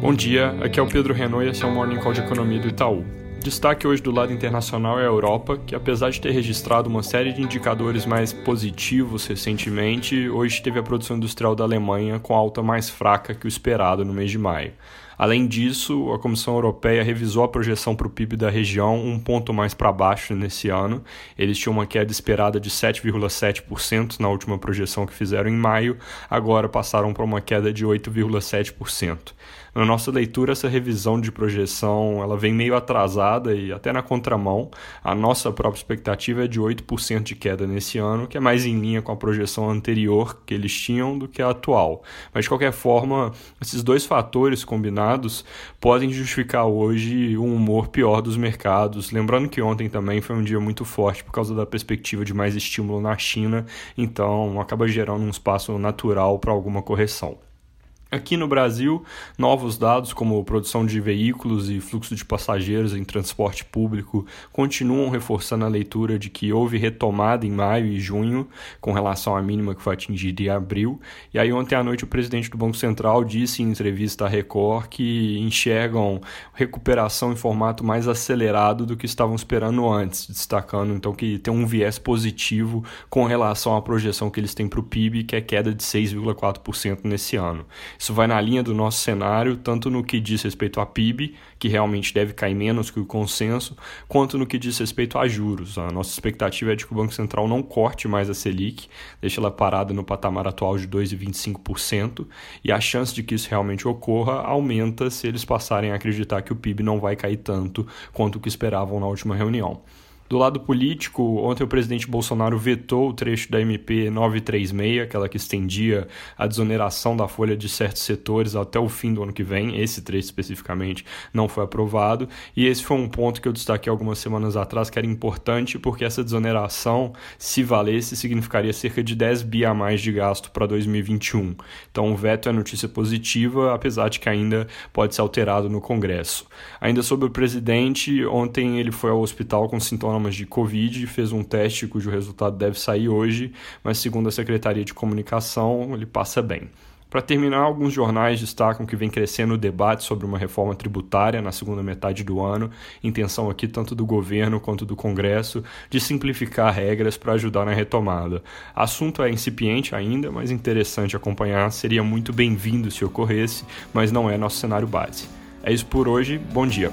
Bom dia, aqui é o Pedro Renault e esse é o Morning Call de Economia do Itaú. Destaque hoje do lado internacional é a Europa, que apesar de ter registrado uma série de indicadores mais positivos recentemente, hoje teve a produção industrial da Alemanha com alta mais fraca que o esperado no mês de maio. Além disso, a Comissão Europeia revisou a projeção para o PIB da região um ponto mais para baixo nesse ano. Eles tinham uma queda esperada de 7,7% na última projeção que fizeram em maio, agora passaram para uma queda de 8,7%. Na nossa leitura, essa revisão de projeção ela vem meio atrasada e até na contramão. A nossa própria expectativa é de 8% de queda nesse ano, que é mais em linha com a projeção anterior que eles tinham do que a atual. Mas, de qualquer forma, esses dois fatores combinados podem justificar hoje um humor pior dos mercados. Lembrando que ontem também foi um dia muito forte por causa da perspectiva de mais estímulo na China, então acaba gerando um espaço natural para alguma correção. Aqui no Brasil, novos dados como produção de veículos e fluxo de passageiros em transporte público continuam reforçando a leitura de que houve retomada em maio e junho com relação à mínima que foi atingida em abril. E aí ontem à noite o presidente do Banco Central disse em entrevista à Record que enxergam recuperação em formato mais acelerado do que estavam esperando antes, destacando então que tem um viés positivo com relação à projeção que eles têm para o PIB, que é queda de 6,4% nesse ano. Isso vai na linha do nosso cenário, tanto no que diz respeito a PIB, que realmente deve cair menos que o consenso, quanto no que diz respeito a juros. A nossa expectativa é de que o Banco Central não corte mais a Selic, deixe ela parada no patamar atual de 2,25%, e a chance de que isso realmente ocorra aumenta se eles passarem a acreditar que o PIB não vai cair tanto quanto o que esperavam na última reunião. Do lado político, ontem o presidente Bolsonaro vetou o trecho da MP 936, aquela que estendia a desoneração da folha de certos setores até o fim do ano que vem. Esse trecho especificamente não foi aprovado. E esse foi um ponto que eu destaquei algumas semanas atrás, que era importante, porque essa desoneração, se valesse, significaria cerca de 10 bi a mais de gasto para 2021. Então o veto é notícia positiva, apesar de que ainda pode ser alterado no Congresso. Ainda sobre o presidente, ontem ele foi ao hospital com sintomas de Covid, fez um teste cujo resultado deve sair hoje, mas segundo a Secretaria de Comunicação, ele passa bem. Para terminar, alguns jornais destacam que vem crescendo o debate sobre uma reforma tributária na segunda metade do ano, intenção aqui tanto do governo quanto do Congresso de simplificar regras para ajudar na retomada. Assunto é incipiente ainda, mas interessante acompanhar, seria muito bem-vindo se ocorresse, mas não é nosso cenário base. É isso por hoje, bom dia.